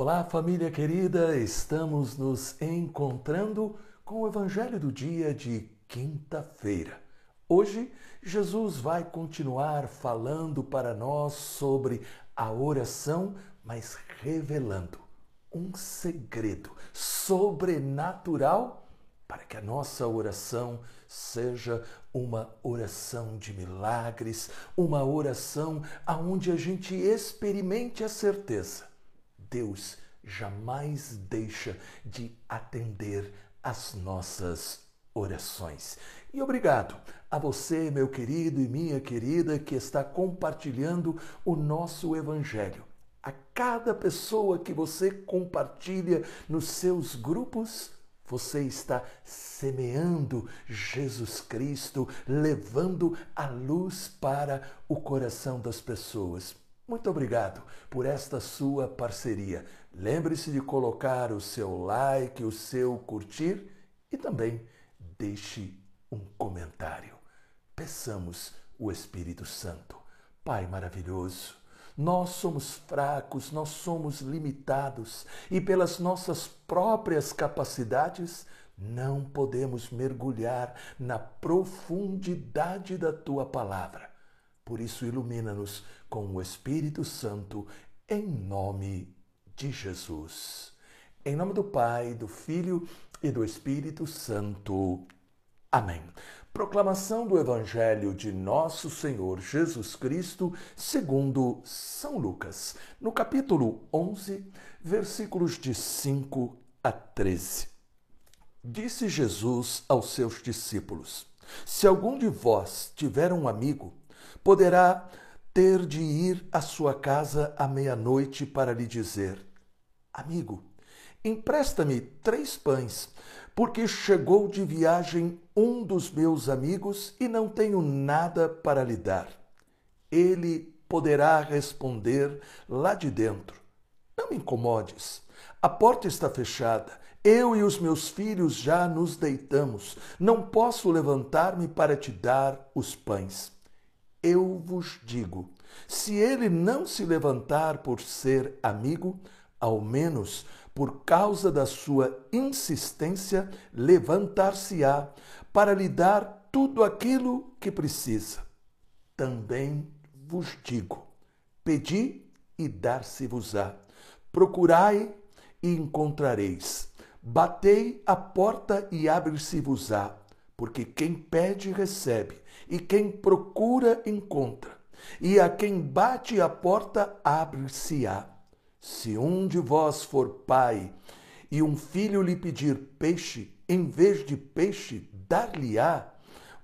Olá, família querida, estamos nos encontrando com o Evangelho do dia de quinta-feira. Hoje, Jesus vai continuar falando para nós sobre a oração, mas revelando um segredo sobrenatural para que a nossa oração seja uma oração de milagres, uma oração aonde a gente experimente a certeza Deus jamais deixa de atender às nossas orações. E obrigado a você, meu querido e minha querida, que está compartilhando o nosso Evangelho. A cada pessoa que você compartilha nos seus grupos, você está semeando Jesus Cristo, levando a luz para o coração das pessoas. Muito obrigado por esta sua parceria. Lembre-se de colocar o seu like, o seu curtir e também deixe um comentário. Peçamos o Espírito Santo. Pai maravilhoso, nós somos fracos, nós somos limitados e pelas nossas próprias capacidades não podemos mergulhar na profundidade da tua palavra. Por isso, ilumina-nos com o Espírito Santo, em nome de Jesus. Em nome do Pai, do Filho e do Espírito Santo. Amém. Proclamação do Evangelho de Nosso Senhor Jesus Cristo, segundo São Lucas, no capítulo 11, versículos de 5 a 13. Disse Jesus aos seus discípulos: Se algum de vós tiver um amigo poderá ter de ir à sua casa à meia-noite para lhe dizer: Amigo, empresta-me três pães, porque chegou de viagem um dos meus amigos e não tenho nada para lhe dar. Ele poderá responder lá de dentro: Não me incomodes, a porta está fechada. Eu e os meus filhos já nos deitamos. Não posso levantar-me para te dar os pães eu vos digo: se ele não se levantar por ser amigo, ao menos por causa da sua insistência, levantar-se-á para lhe dar tudo aquilo que precisa. Também vos digo: pedi e dar-se-vos-á. Procurai e encontrareis. Batei a porta e abre-se-vos-á porque quem pede recebe, e quem procura encontra, e a quem bate a porta abre-se-á. Se um de vós for pai e um filho lhe pedir peixe, em vez de peixe, dar-lhe-á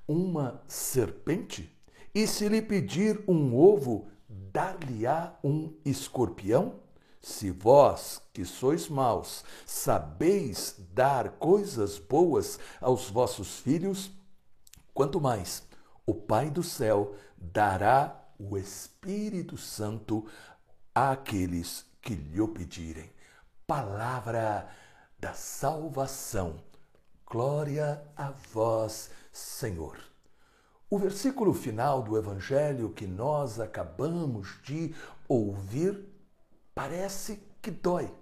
uma serpente? E se lhe pedir um ovo, dar-lhe-á um escorpião? Se vós, que sois maus, sabeis dar coisas boas aos vossos filhos, quanto mais o Pai do céu dará o Espírito Santo àqueles que lhe pedirem. Palavra da salvação. Glória a vós, Senhor. O versículo final do evangelho que nós acabamos de ouvir parece que dói.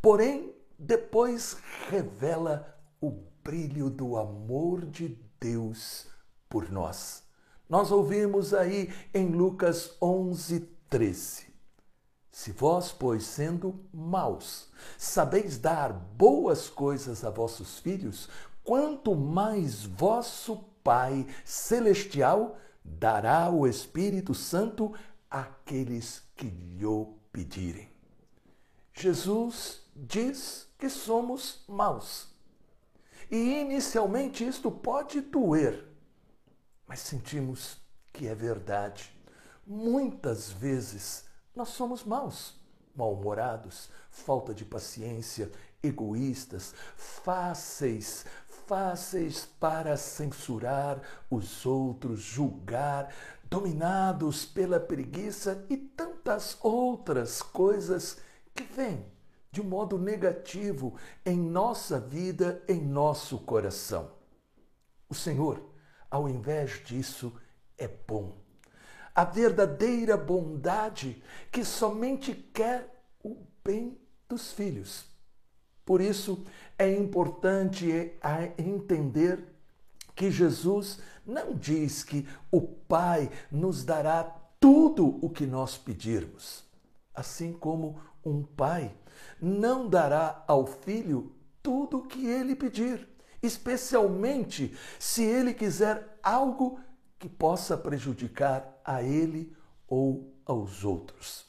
Porém, depois revela o brilho do amor de Deus por nós. Nós ouvimos aí em Lucas 11, 13. Se vós, pois, sendo maus, sabeis dar boas coisas a vossos filhos, quanto mais vosso Pai Celestial dará o Espírito Santo àqueles que lhe pedirem. Jesus diz que somos maus. E inicialmente isto pode doer, mas sentimos que é verdade. Muitas vezes nós somos maus, mal-humorados, falta de paciência, egoístas, fáceis, fáceis para censurar os outros, julgar, dominados pela preguiça e tantas outras coisas que vêm de um modo negativo em nossa vida, em nosso coração. O Senhor, ao invés disso, é bom. A verdadeira bondade que somente quer o bem dos filhos. Por isso é importante entender que Jesus não diz que o Pai nos dará tudo o que nós pedirmos, assim como um pai não dará ao filho tudo o que ele pedir, especialmente se ele quiser algo que possa prejudicar a ele ou aos outros.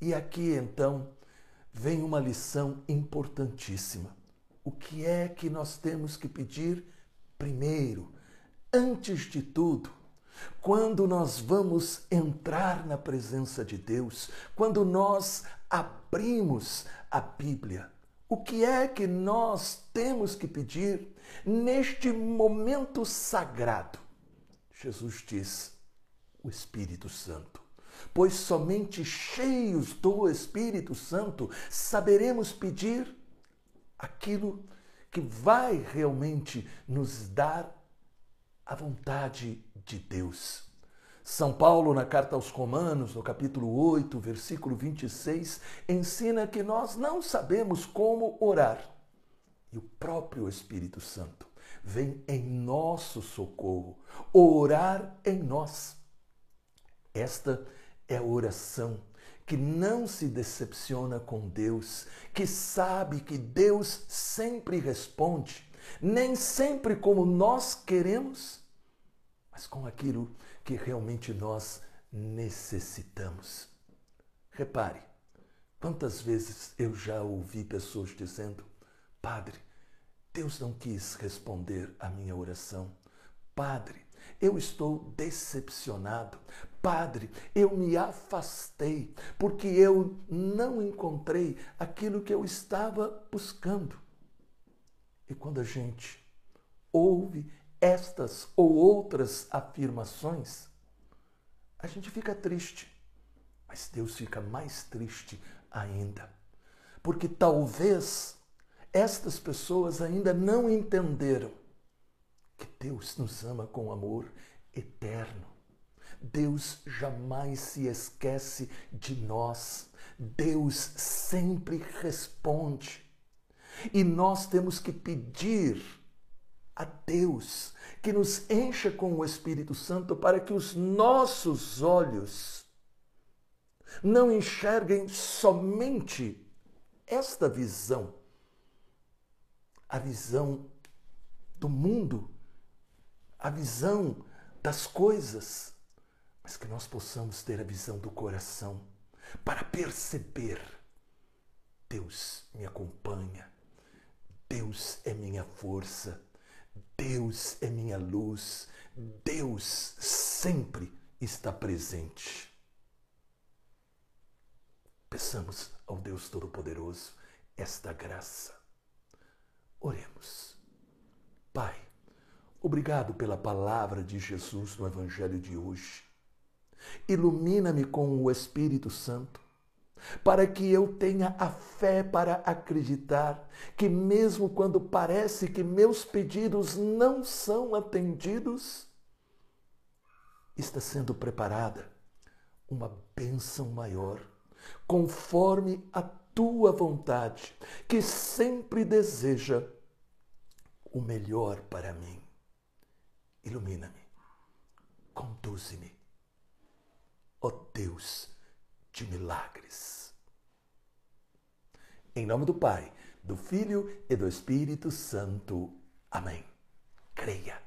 E aqui então vem uma lição importantíssima. O que é que nós temos que pedir primeiro, antes de tudo? Quando nós vamos entrar na presença de Deus, quando nós abrimos a Bíblia, o que é que nós temos que pedir neste momento sagrado? Jesus diz: o Espírito Santo pois somente cheios do Espírito Santo saberemos pedir aquilo que vai realmente nos dar a vontade de Deus. São Paulo, na carta aos Romanos, no capítulo 8, versículo 26, ensina que nós não sabemos como orar. E o próprio Espírito Santo vem em nosso socorro, orar em nós. Esta é a oração que não se decepciona com Deus, que sabe que Deus sempre responde, nem sempre como nós queremos, mas com aquilo que realmente nós necessitamos. Repare, quantas vezes eu já ouvi pessoas dizendo: Padre, Deus não quis responder à minha oração. Padre, eu estou decepcionado. Padre, eu me afastei porque eu não encontrei aquilo que eu estava buscando. E quando a gente ouve estas ou outras afirmações, a gente fica triste. Mas Deus fica mais triste ainda. Porque talvez estas pessoas ainda não entenderam que Deus nos ama com amor eterno. Deus jamais se esquece de nós. Deus sempre responde. E nós temos que pedir a Deus que nos encha com o Espírito Santo para que os nossos olhos não enxerguem somente esta visão, a visão do mundo, a visão das coisas, mas que nós possamos ter a visão do coração para perceber: Deus me acompanha, Deus é minha força, Deus é minha luz, Deus sempre está presente. Peçamos ao Deus Todo-Poderoso esta graça. Oremos. Pai, Obrigado pela palavra de Jesus no Evangelho de hoje. Ilumina-me com o Espírito Santo, para que eu tenha a fé para acreditar que, mesmo quando parece que meus pedidos não são atendidos, está sendo preparada uma bênção maior, conforme a tua vontade, que sempre deseja o melhor para mim. Ilumina-me, conduze-me, ó oh Deus de milagres. Em nome do Pai, do Filho e do Espírito Santo. Amém. Creia,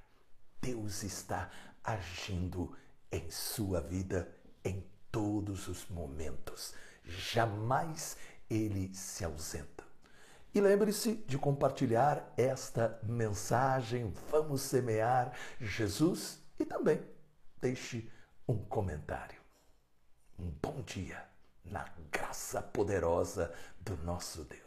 Deus está agindo em sua vida em todos os momentos. Jamais ele se ausenta. E lembre-se de compartilhar esta mensagem. Vamos semear Jesus e também deixe um comentário. Um bom dia na graça poderosa do nosso Deus.